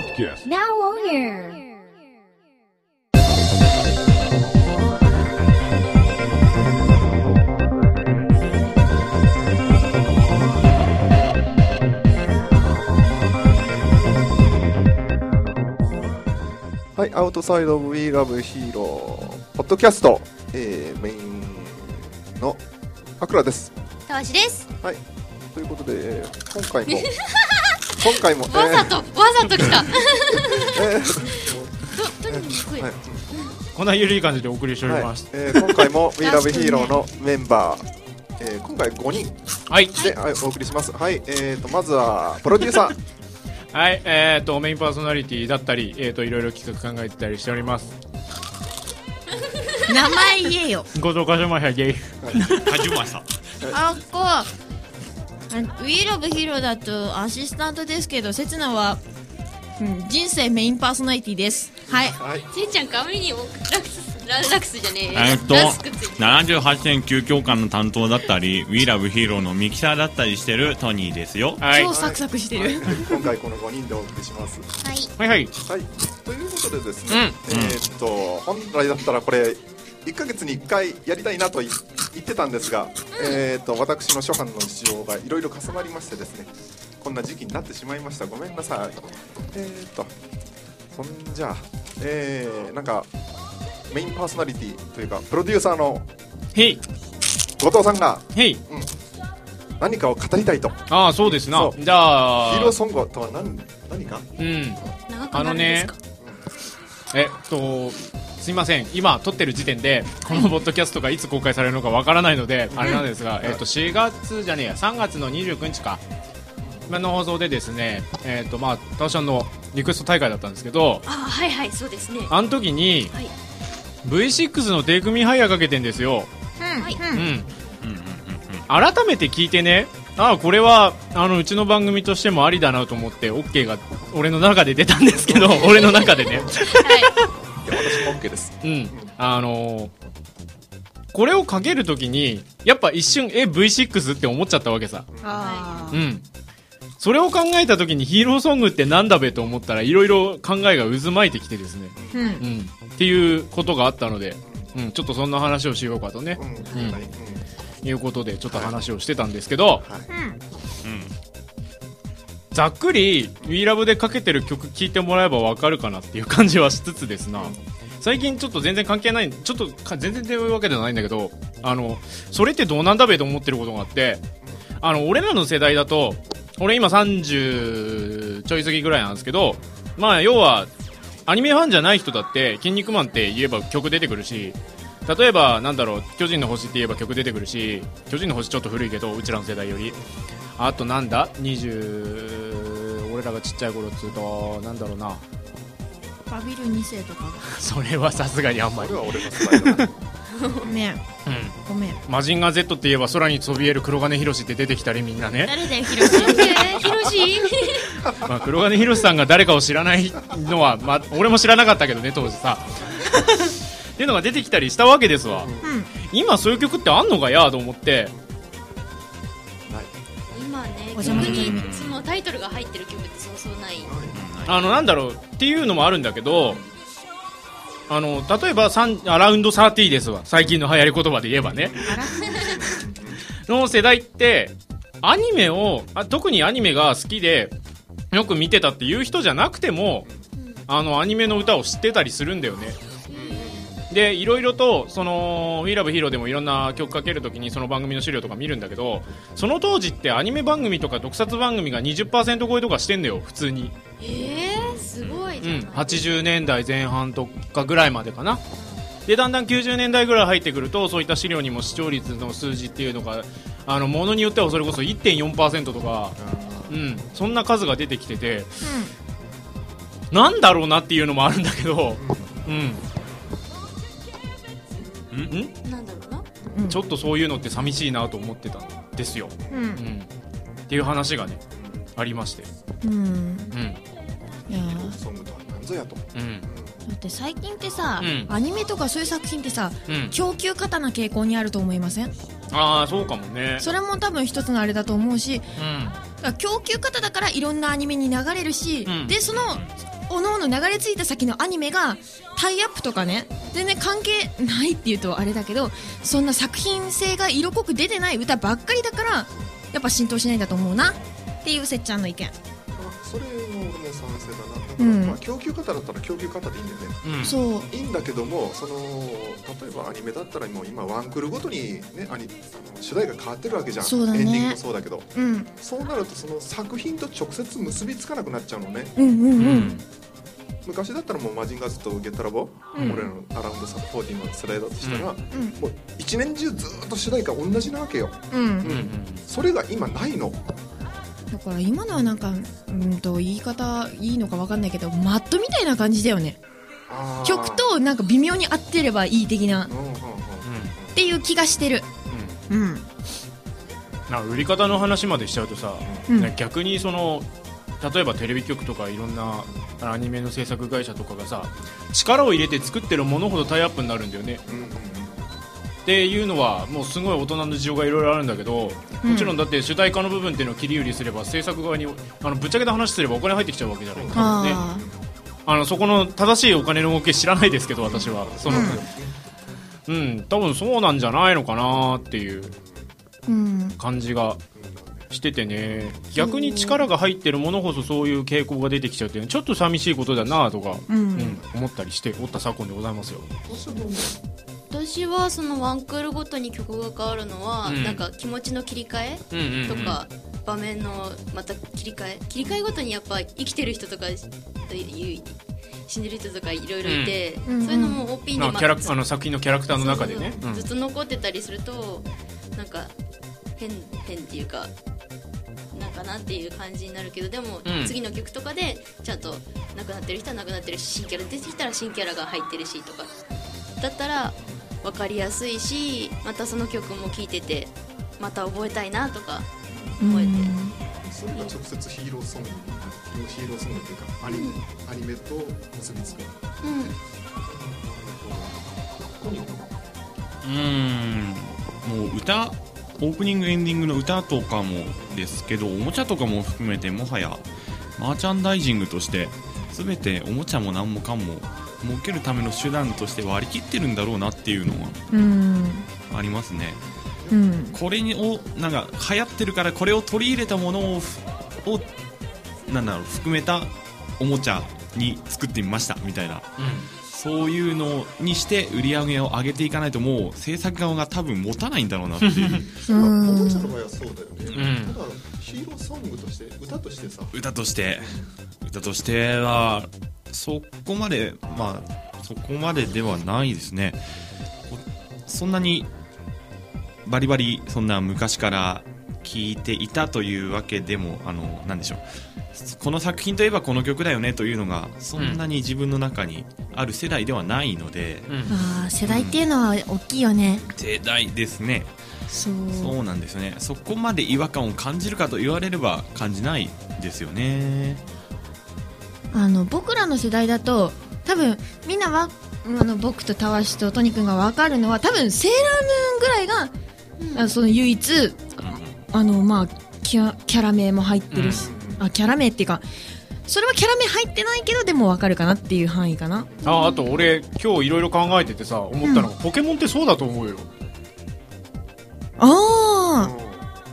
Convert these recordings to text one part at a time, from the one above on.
Podcast. Now on air. はい、アウトサイド・オブ・ウィー・ラブ・ヒーロー、ポッドキャスト、えー、メインのあくらです。たわしですはい、ということで、えー今回も、今回も、わざと、わざと来た。こんな緩い感じでお送りしておりはい。ます。えー今回も We Love Hero のメンバー、えー今回5人。はい。で、はいお送りします。はい、えーと、まずは、プロデューサー、はい。えっ、と、メインパーソナリティだったり、えっ、と、いろいろ企画考えてたりしております。名前言えよ。ご紹介しました、ゲイ。始ましたあっこあ We Love Hero だとアシスタントですけどせつなは、うん、人生メインパーソナリティです。はい。はい、しんちゃん髪にもラクスララクスじゃねえ。えーっとラスクついてる。78.9教官の担当だったり We Love Hero のミキサーだったりしてるトニーですよ。はい。超サクサクしてる、今回この5人でお送りします。はい。はいはい。はい、ということでですね、えーっと、本来だったらこれ、1ヶ月に1回やりたいなとい言ってたんですが、えーっと、私の初版の事情がいろいろ重なりましてですね、こんな時期になってしまいました。ごめんなさい。えーっと、そんじゃあ、えー、なんか、メインパーソナリティというか、プロデューサーの。後藤さんがへい。何かを語りたいと。ああ、そうですなじゃあヒーロー、ソングとは何何か？うん。長くなるんですか？えっと、すいません。今撮ってる時点で、このポッドキャストがいつ公開されるのかわからないので、あれなんですが、えっと、4月じゃねえや、3月の29日か。今の放送でですね、えっと、まあ、タオシャンのリクエスト大会だったんですけど、あはいはいそうですね。あの時に、はい。V6 のテイクミーハイヤーかけてんですよ。はいうん。うんうん。うん。改めて聞いてね、あこれは、あの、うちの番組としてもありだなと思って、OK が、俺の中で出たんですけど、俺の中でね。い。や、私も OK です。うん。あのーこれをかけるときに、やっぱ一瞬、え、V6 って思っちゃったわけさ。あうん。それを考えたときにヒーローソングってなんだべと思ったら、いろいろ考えが渦巻いてきてですね。ーうんうん。っていうことがあったので、うん、ちょっとそんな話をしようかとねう、ん、うんはい、いうことで、ちょっと話をしてたんですけど、うん、はい。ざっくり、WeLove でかけてる曲聴いてもらえばわかるかなっていう感じはしつつですな。最近ちょっと全然関係ない、ちょっと全然というわけではないんだけど、あの、それってどうなんだべと思ってることがあって、あの、俺らの世代だと、俺今30ちょい過ぎぐらいなんですけど、まあ要は、アニメファンじゃない人だって、筋肉マンって言えば曲出てくるし、例えば、なんだろう、巨人の星って言えば曲出てくるし、巨人の星ちょっと古いけど、うちらの世代より。あとなんだ ?20、俺らがちっちゃい頃っつうと、なんだろうな。バビル2世とかが それはさすがにあんまり。これは俺の世代だな。ごめんうん。ごめんマジンガー Z って言えば空にそびえる黒金博士って出てきたりみんなね。誰だよヒロシえーひろしまあ、黒金博士さんが誰かを知らないのは、まあ、俺も知らなかったけどね、当時さ。っていうのが出てきたりしたわけですわ。うん今そういう曲ってあんのかやと思って、今ね曲に女そのタイトルが入ってる曲ってそうそうないあの、なんだろうっていうのもあるんだけど、あの、例えば、サンアラウンド30ですわ。最近の流行り言葉で言えばね。の世代って、アニメを、あ特にアニメが好きで、よく見てたっていう人じゃなくても、あの、アニメの歌を知ってたりするんだよね。で、いろいろと、その、We Love Hero でもいろんな曲かけるときにその番組の資料とか見るんだけど、その当時ってアニメ番組とか特撮番組が20%超えとかしてんだよ、普通に。えー、すごいうん、じゃん80年代前半とかぐらいまでかな。で、だんだん90年代ぐらい入ってくると、そういった資料にも視聴率の数字っていうのが、あの、ものによってはそれこそ1.4%とか、うん、そんな数が出てきてて、なんだろうなっていうのもあるんだけど、うん。ん？なんだろうなうんちょっとそういうのって寂しいなと思ってたんですよ。ううんん。っていう話がね、ありまして。うんうん。いやーソングとは何ぞやと。うん。だって最近ってさ、うんアニメとかそういう作品ってさうん。供給過多な傾向にあると思いません？ああ、そうかもね。それも多分一つのあれだと思うしうん。供給過多だからいろんなアニメに流れるし、うんでそのおのおの流れ着いた先のアニメがタイアップとかね全然関係ないっていうとあれだけどそんな作品性が色濃く出てない歌ばっかりだからやっぱ浸透しないんだと思うな。っていうせっちゃんの意見。それも俺も賛成だなだから、うん。まあ、供給型だったら供給型でいいんだよね。うん。そう。いいんだけどもその例えばアニメだったらもう今ワンクールごとにねアニあの主題が変わってるわけじゃん。そうだね。エンディングもそうだけど。うん。そうなるとその作品と直接結びつかなくなっちゃうのね。うんうんううん。ん昔だったらもうマジンガー Z とゲッタラボ、うん。俺らのアラウンドサポーティングの世代だとしたら、うん。もう一年中ずっと主題歌同じなわけよ。うんうんうん。それが今ないのだから今のはなんかうんと言い方いいのか分かんないけどマットみたいな感じだよね。曲となんか微妙に合ってればいい的な。っていう気がしてる。うん。な売り方の話までしちゃうとさ、うん。ね逆にその例えばテレビ局とかいろんなアニメの制作会社とかがさ力を入れて作ってるものほどタイアップになるんだよね。うんっていうのはもうすごい大人の事情がいろいろあるんだけど、うん。もちろんだって主題歌の部分っていうのを切り売りすれば制作側にあのぶっちゃけた話すればお金入ってきちゃうわけじゃない多分ねああのそこの正しいお金の動き知らないですけど私は。そのうん、多分そうなんじゃないのかなっていう感じがしててね。逆に力が入ってるものこそそういう傾向が出てきちゃうっていうのはちょっと寂しいことだなとか、ううんん、思ったりしておった昨今でございますよ私はそのワンクールごとに曲が変わるのは、うん。なんか気持ちの切り替えとか、場面のまた切り替え切り替えごとにやっぱ生きてる人とかいう死んでる人とかいろいろいて、うん。そういうのも OP にあキャラあの作品のキャラクターの中でね。そうそうそう。ずっと残ってたりするとなんか変変っていうかなんかなっていう感じになるけどでも、うん。次の曲とかでちゃんと亡くなってる人は亡くなってるし新キャラ出てきたら新キャラが入ってるしとか。だったら分かりやすいしまたその曲も聴いててまた覚えたいなとか思えて、それが直接ヒーローソングヒーローソングっていうかアニメ,、アニメと結びつく。うん。うーん。もう歌オープニングエンディングの歌とかもですけどおもちゃとかも含めてもはやマーチャンダイジングとして全ておもちゃも何もかも儲けるための手段として割り切ってるんだろうなっていうのはうん。ありますね。うん。これにをなんか流行ってるからこれを取り入れたものをふをなんだろう含めたおもちゃに作ってみましたみたいな。そういうのにして売り上げを上げていかないともう制作側が多分持たないんだろうなっていう。まあうん。おもちゃの場合はそうだよね、うん。ただヒーローソングとして歌としてさ。歌として。歌としてはそこまでまあそこまでではないですね。こそんなにバリバリそんな昔から聴いていたというわけでもあのなんでしょう。この作品といえばこの曲だよねというのがそんなに自分の中にある世代ではないので、うん。あー世代っていうのは大きいよね。世代ですね。そう。そうなんですね。そこまで違和感を感じるかと言われれば感じないですよねあの僕らの世代だと多分みんなはあの僕とたわしとトニくんが分かるのは多分セーラームーンぐらいが、あその唯一あのまあキャキャラ名も入ってるし、あキャラ名っていうかそれはキャラ名入ってないけどでも分かるかなっていう範囲かな。ああと俺今日いろいろ考えててさ思ったのが、ポケモンってそうだと思うよ。あ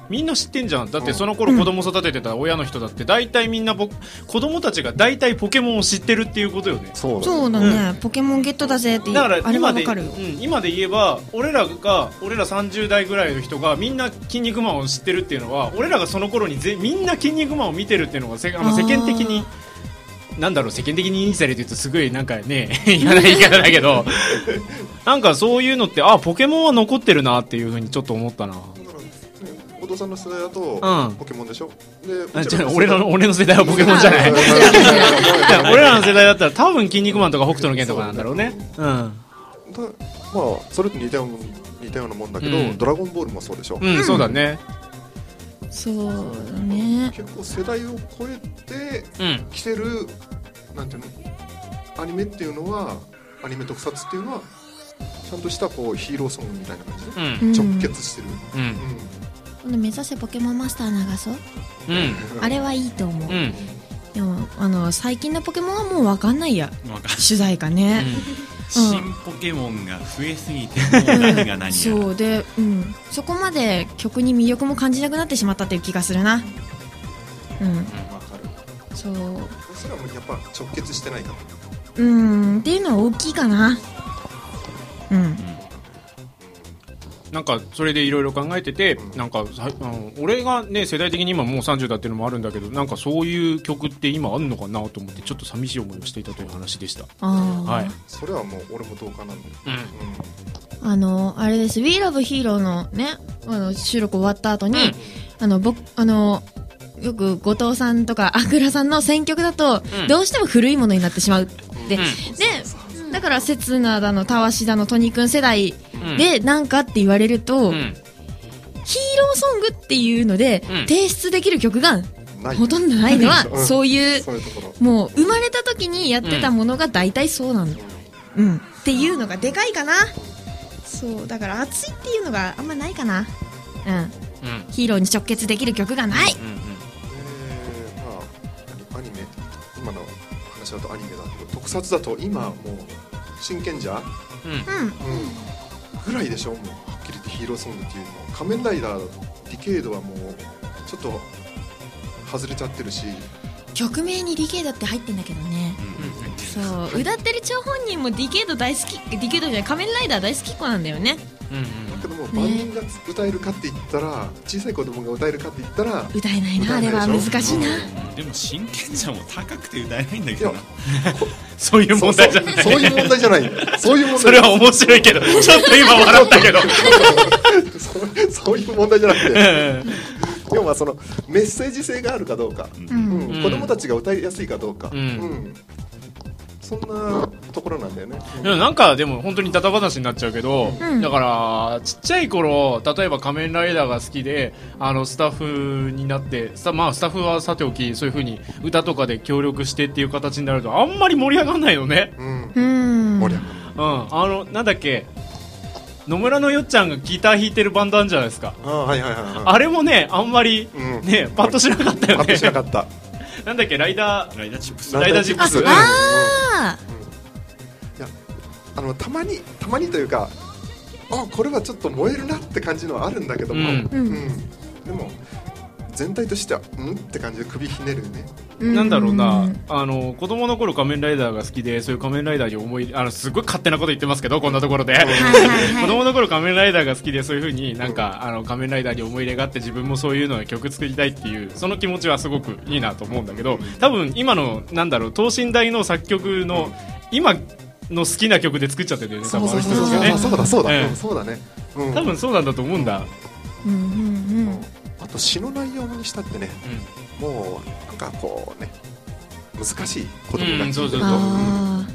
みんな知ってんじゃん。だってその頃子供育ててた親の人だって大体みんなぼ子供たちが大体ポケモンを知ってるっていうことよね。そうあそうだね、ポケモンゲットだぜっていうだからあれは今でうん、今で言えば俺らが俺ら30代ぐらいの人がみんな「筋肉マン」を知ってるっていうのは俺らがその頃にぜみんな「筋肉マン」を見てるっていうのがせあの世間的になんだろう世間的に認知されてるとすごいなんかね 嫌な言い方だけどなんかそういうのってあポケモンは残ってるなっていうふうにちょっと思ったなだから、ね、お父さんの世代だと、うん。ポケモンでしょ？で俺の俺の世代はポケモンじゃない。俺らの世代だったら多分「筋肉マン」とか「北斗の拳」とかなんだろうね。うん。だまあそれと似たような似たようなもんだけど、うん。ドラゴンボールもそうでしょ、うん、そうだね。そうだね。結構世代を超えてうん。来てるなんていうの？アニメっていうのはアニメ特撮っていうのはちゃんとしたこうヒーローソングみたいな感じで直結してる、うんうん今度目指せポケモンマスター流そう？うん。あれはいいと思う、うん。でもあの最近のポケモンはもう分かんないや。わか主題歌ね、新ポケモンが増えすぎてもう何が何や。そうで、うん、そこまで曲に魅力も感じなくなってしまったっていう気がするな。うん。わかる。そう。それはもうやっぱ直結してないかうん。っていうのは大きいかな。うんなんかそれでいろいろ考えててなんかさあの俺がね世代的に今もう30だっていうのもあるんだけどなんかそういう曲って今あるのかなと思ってちょっと寂しい思いをしていたという話でした。はい。それはもう俺も同感なんうん。あのあれです。We Love Hero のねあの収録終わった後に、うん。あの僕あのよく後藤さんとかあぐらさんの選曲だと、うん。どうしても古いものになってしまうで、うん。でだから刹那だのたわしだのトニーくん世代でなんかって言われると、うん。ヒーローソングっていうので、うん。提出できる曲がほとんどないのは、うん。そういうそういうところ。もう生まれた時にやってたものが大体そうなの、うん。っていうのがでかいかな。そうだから熱いっていうのがあんまないかな。うん。うん。ヒーローに直結できる曲がない。うん話だとアニメだけど特撮だと今もう真剣じゃ、うん？うん。うん、ぐらいでしょもうはっきり言ってヒーローソングっていうの仮面ライダーディケイドはもうちょっと外れちゃってるし。曲名にディケイドって入ってんだけどね。そう。歌ってる張本人もディケイド大好きディケイドじゃない仮面ライダー大好きっ子なんだよねうんだけどもう万人が歌えるかって言ったら、小さい子供が歌えるかって言ったら歌えないなあれは難しいな、でも真剣じゃも高くて歌えないんだけどな。そういう問題じゃない。そうそういう問題じゃない。そういう問題それは面白いけどちょっと今笑ったけど。そ うそういう問題じゃなくて。要はそのメッセージ性があるかどうか、うん。うん。子供たちが歌いやすいかどうか、うんそんなところなんだよね、なんかでも本当にダタ話になっちゃうけど、うん。だからちっちゃい頃例えば仮面ライダーが好きであのスタッフになってさまあスタッフはさておきそういう風に歌とかで協力してっていう形になるとあんまり盛り上がらないのね。うん。うん。盛り上がる。うん。あのなんだっけ野村のよっちゃんがギター弾いてるバンドあるじゃないですか。ああはいはいはいはい。あれもねあんまりうん。ねパッとしなかったよパッとねしなかったなんだっけライダーライダーチップス。ライダーチップス。うん。ああいやあのたまにたまにというかあこれはちょっと燃えるなって感じのはあるんだけども、うん。うん。でも全体としてはうんって感じで首ひねるねなんだろううな。んあの子供の頃仮面ライダーが好きでそういう仮面ライダーに思いあのすごい勝手なこと言ってますけどこんなところで、子供の頃仮面ライダーが好きでそういう風 になんか、あの仮面ライダーに思い入れがあって自分もそういうので曲作りたいっていうその気持ちはすごくいいなと思うんだけど多分今のなんだろう等身大の作曲の今の好きな曲で作っちゃってるよね多分あの人たちがそうだそうだ、ええうん。そうだね、うん、多分そうなんだと思うんだ、うんうんあと詩の内容にしたってねもうなんかこうね難しい子供がうんそうそううんそう。あ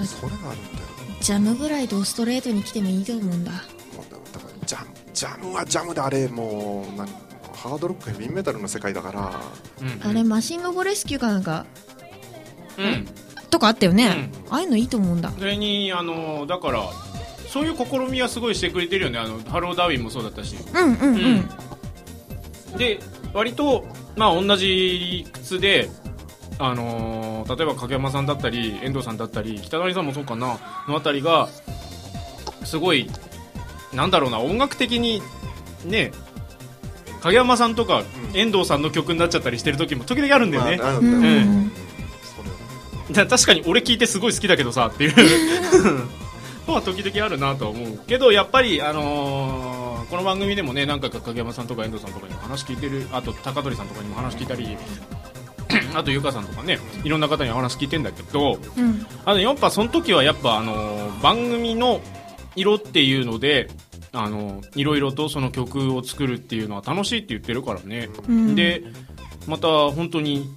あそれがあるんだよ。ジャムぐらいドストレートに来てもいいと思うんだ。もうだだからジャムジャムはジャムであれもうなんハードロックヘビーメタルの世界だから。うんあれマシンロボレスキューかなんかうん。とかあったよね、ああいうのいいと思うんだ。それにあのだからそういう試みはすごいしてくれてるよね。あのハローダーウィンもそうだったし。うんうん。うん、で割とまあ同じ理屈であのー例えば影山さんだったり遠藤さんだったり北谷さんもそうかなのあたりがすごいなんだろうな音楽的にね影山さんとかうん。遠藤さんの曲になっちゃったりしてる時も時々あるんだよね、まああるうんんだようん。それだ確かに俺聞いてすごい好きだけどさっていう。のは時々あるなとは思うけどやっぱり、あのーこの番組でもね何回か影山さんとか遠藤さんとかにも話聞いてるあと高取さんとかにも話聞いたり あとゆかさんとかねいろんな方に話聞いてんだけどうん。あのやっぱその時はやっぱ、あのー番組の色っていうのであのいろいろとその曲を作るっていうのは楽しいって言ってるからね、うん。でまた本当に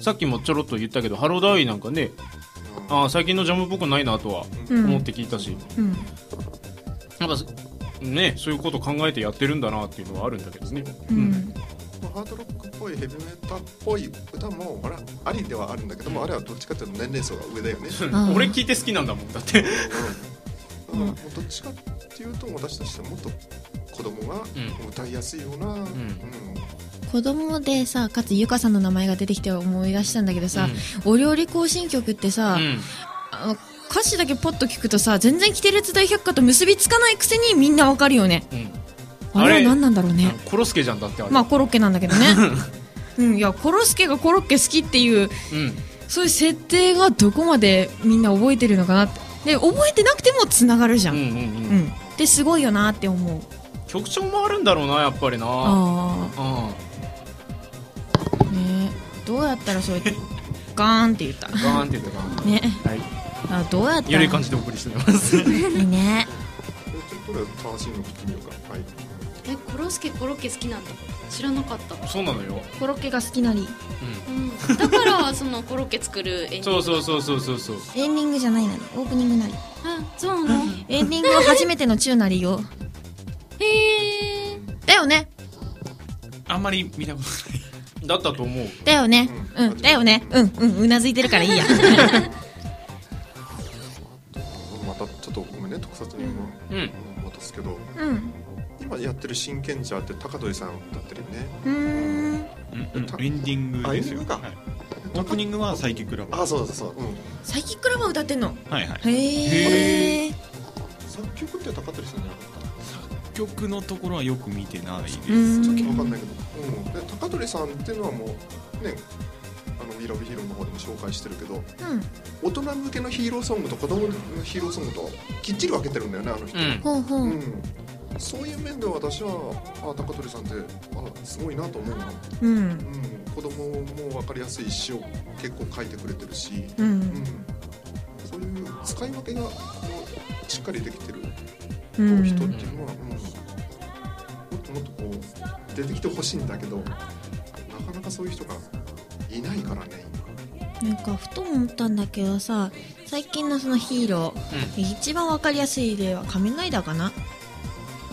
さっきもちょろっと言ったけどハローダーウなんかねあー最近のジャムっぽくないなとはうん。思って聞いたし、うんやっぱねそういうこと考えてやってるんだなっていうのはあるんだけどね、うん。ハードロックっぽいヘビメタっぽい歌もほらありではあるんだけどもあれはどっちかっていうと年齢層が上だよね、俺聞いて好きなんだもんだって。だからもうどっちかっていうと私としてはもっと子供が歌いやすいような、うん。子供でさかつゆかさんの名前が出てきて思い出したんだけどさ、お料理行進曲ってさ、うん。あの歌詞だけポッと聞くとさ全然キテレツ大百科と結びつかないくせにみんなわかるよね。うん。あれは何なんだろうね。コロスケじゃんだってまあコロッケなんだけどね。うんいやコロスケがコロッケ好きっていううん。そういう設定がどこまでみんな覚えてるのかなって。で覚えてなくてもつながるじゃん、うんうんうん。うん。ですごいよなって思う。曲調もあるんだろうなやっぱりな。あうん。あねどうやったらそうやって ガーンって言った？ガーンって言ったかね。はいあどうやった？らゆるい感じでお送りしております。いいね。ちょ楽しいの聞いてみようかはいえコロスケコロッケ好きなんだ。知らなかった、そうなのよ。コロッケが好きなり。うん、だからそのコロッケ作るエンディングそうそうそうそうそうそう。エンディングじゃないな。りオープニングなり。あそうなの？エンディングは初めてのチューなりよ。へえ。だよね。あんまり見たことない。だったと思う。だよね。ううんん。だよね。うん。うん。うなずいてるからいいや 撮にもうん戻すけどうん。今やってる真剣者って高取さん歌ってるよねエンディングですよ。オープニングはサイキックラブ。あそうそうそう、うん、サイキックラブ歌ってんの？はいはい。へえ作曲って高取さんじゃなか？った曲のところはよく見てないです。うん。ちょっとわかんないけど、うん、で高取さんっていうのはもうねあの「ウィラブヒーロー」の方でも紹介してるけどうん。大人向けのヒーローソングと子供のヒーローソングときっちり分けてるんだよねあの人、うん。ほうほう、うん。そういう面では私はあ高取さんってあすごいなと思うな、うん。うん、子供も分かりやすい詩を結構書いてくれてるし、ううん。ん、そういう使い分けがしっかりできてるうん。人っていうのは、うん。もっともっとこう出てきてほしいんだけどなかなかそういう人がいないからね。なんかふと思ったんだけどさ最近のそのヒーロー、一番わかりやすい例は仮面ライダーかな？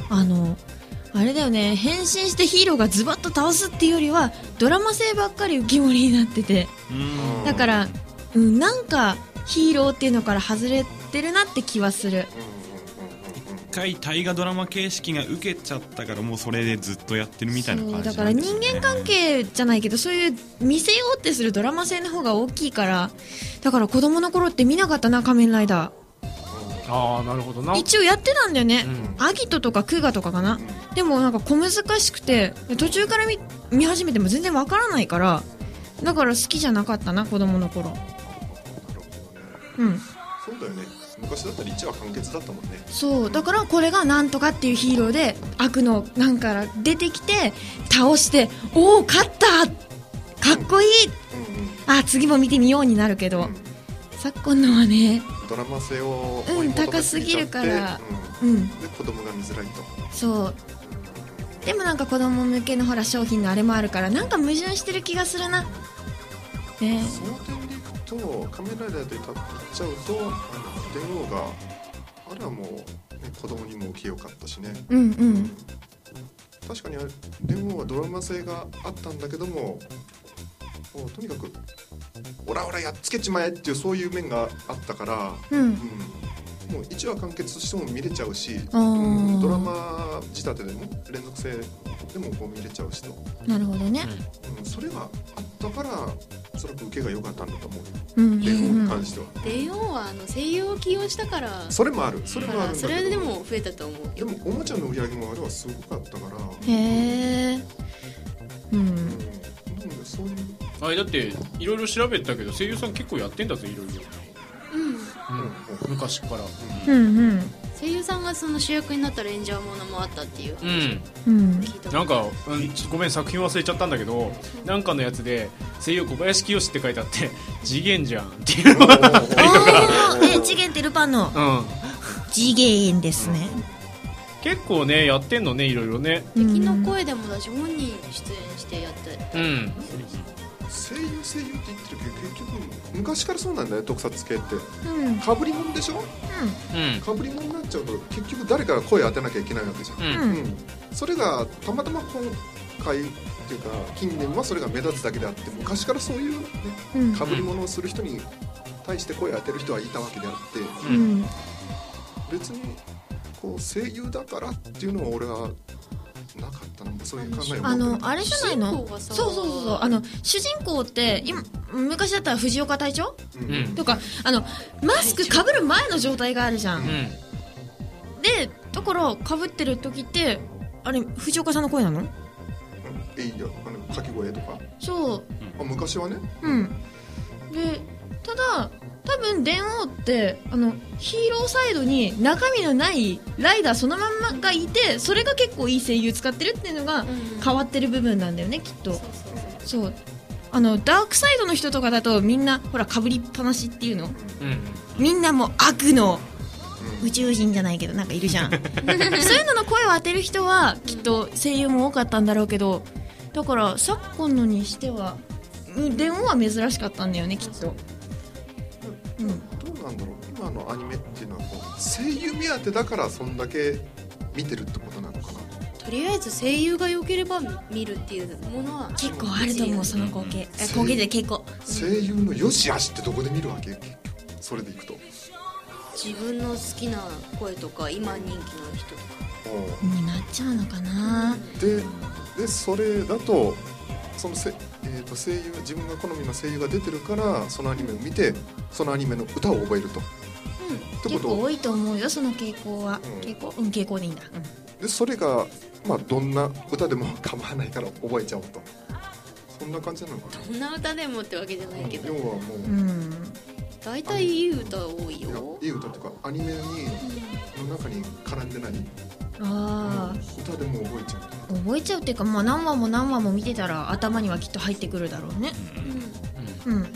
あのあれだよね。変身してヒーローがズバッと倒すっていうよりはドラマ性ばっかり浮き彫りになってて。うん。だから、うん、なんかヒーローっていうのから外れてるなって気はする回大河ドラマ形式が受けちゃったからもうそれでずっとやってるみたいな感じそうだから人間関係じゃないけどそういう見せようってするドラマ性の方が大きいからだから子供の頃って見なかったな仮面ライダああなるほどな。ー一応やってたんだよね、うん。アギトとかクガとかかな。でもなんか小難しくて途中から見見始めても全然わからないからだから好きじゃなかったな子供の頃。なるほどねうん。そうだよね昔だったら1話完結だったもんね。そうだからこれがなんとかっていうヒーローで悪のなんから出てきて倒しておお勝った!かっこいい!うんうん。あ次も見てみようになるけど、うん。昨今のはねドラマ性をうん高すぎるから。うん。うん。で子供が見づらいと。そう。でもなんか子供向けのほら商品のあれもあるからなんか矛盾してる気がするな。ね。その点でいくと仮面ライダーで言っちゃうと電王があれはもう、ね、子供にも受けよかったしね。うんうん。確かに電王はドラマ性があったんだけどももうとにかくオラオラやっつけちまえっていうそういう面があったから、うん。うん、もう1話完結しても見れちゃうし、うんドラマ仕立てでも連続性でもこう見れちゃうしと、なるほどね。うん、それがあったからおそらく受けが良かったんだと思う。よ電王うん。に関しては、電王はあの声優を起用したから。それもある。それもあるんだけそどれでも増えたと思うでもおもちゃの売り上げもあれはすごかったから、へえうん。うん、そういう。あれだっていろいろ調べたけど声優さん結構やってんだぜいろいろ、うん、昔から。うんうん。声優さんがその主役になったら演者ものもあったっていう。うん。うん。聞いたなんか、うん、ごめん作品忘れちゃったんだけどなんかのやつで声優小林清って書いてあって 次元じゃんっていう。のがあーえ 次元ってルパンの。うん。次元ですね。結構ねやってんのねいろいろね。敵の声でもだし本人出演してやって。うん声優声優って言ってるけど結局昔からそうなんだよ特撮系って。うん。うんかぶり物でしょ？うん。かぶり物になっちゃうと結局誰かが声当てなきゃいけないわけじゃん、うん。うん。うん。それがたまたま今回っていうか近年はそれが目立つだけであって昔からそういうねうん。かぶり物をする人に対して声を当てる人はいたわけであって。うん。別にこう声優だからっていうのは俺はなかったなそういう考えをあのあれじゃないの？主人公がさそうそうそうそう。あの主人公って今昔だったら藤岡隊長？うん。うんとかあのマスクかぶる前の状態があるじゃん、うん。でだからかぶってる時ってあれ藤岡さんの声なの？えいやあの掛け声とか。そう。あ昔はね。うん。でただ多分電王ってあのヒーローサイドに中身のないライダーそのまんまがいてそれが結構いい声優使ってるっていうのがうん変わってる部分なんだよねきっと。そう。あのダークサイドの人とかだとみんなほらかぶりっぱなしっていうの。うん。みんなもう悪のうん。宇宙人じゃないけどなんかいるじゃん。そういうのの声を当てる人はきっと声優も多かったんだろうけどだから昨今のにしてはうん電話は珍しかったんだよねきっとなんだろう今のアニメっていうのはこう声優目当てだからそんだけ見てるってことなのかな？とりあえず声優が良ければ見るっていうものは結構あると思うその光景。え光景で結構。声優の良し悪しってどこで見るわけ？結局それでいくと。自分の好きな声とか今人気の人とか。になっちゃうのかな。ででそれだとそのせ、えー、と声優自分が好みの声優が出てるからそのアニメを見てそのアニメの歌を覚えると。って結こと。構多いと思うよその傾向は、うん。傾向うん傾向でいいんだ、でそれが、まあ、どんな歌でも構わないから覚えちゃおうと。そんな感じなのかな。どんな歌でもってわけじゃないけど。要はもう、うん、うん大体いい歌多いいやよいい歌とかアニメにの中に絡んでない。ああ歌でも覚えちゃう覚えちゃうっていうか、まあ、何話も何話も見てたら頭にはきっと入ってくるだろうね。うん。で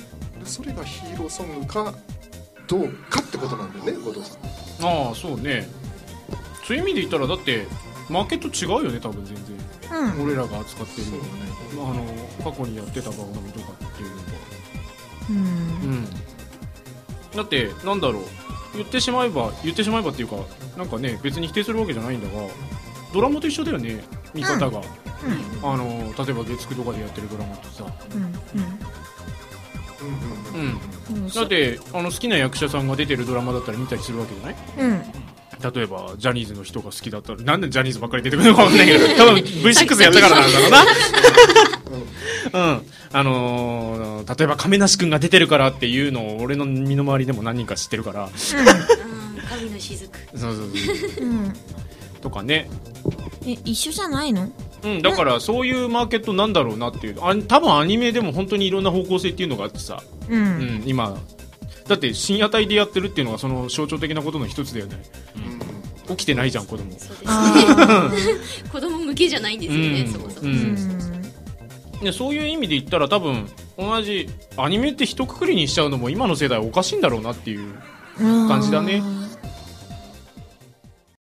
それがヒーローソングかどうかってことなんだよね後藤さん。ああそうね。そういう意味で言ったらだってマーケット違うよね多分全然。うん。俺らが扱ってるそうだねあの過去にやってた番組とかっていうのとうん。うん。だってなんだろう。言ってしまえば言ってしまえばっていうかなんかね別に否定するわけじゃないんだがドラマと一緒だよね見方が、あの例えば月9とかでやってるドラマってさ、うんうん。うん。うん。うんうんだってあの好きな役者さんが出てるドラマだったら見たりするわけじゃない？うん。例えばジャニーズの人が好きだったらなんでジャニーズばっかり出てくるのかわかんないけど 多分 V6 やったからなんだろうな。うん。あのー例えば亀梨君が出てるからっていうのを俺の身の回りでも何人か知ってるから。うん。神の雫。そうそうそう。うん。とかねえ一緒じゃないの？うん、だからそういうマーケットなんだろうなっていう。あ多分アニメでも本当にいろんな方向性っていうのがあってさ、ううんん、今。だって深夜帯でやってるっていうのがその象徴的なことの一つだよね。起きてないじゃん子供。子供向けじゃないんですよね、うん。そもそも、そういう意味で言ったら多分同じアニメって一括りにしちゃうのも今の世代おかしいんだろうなっていううん感じだね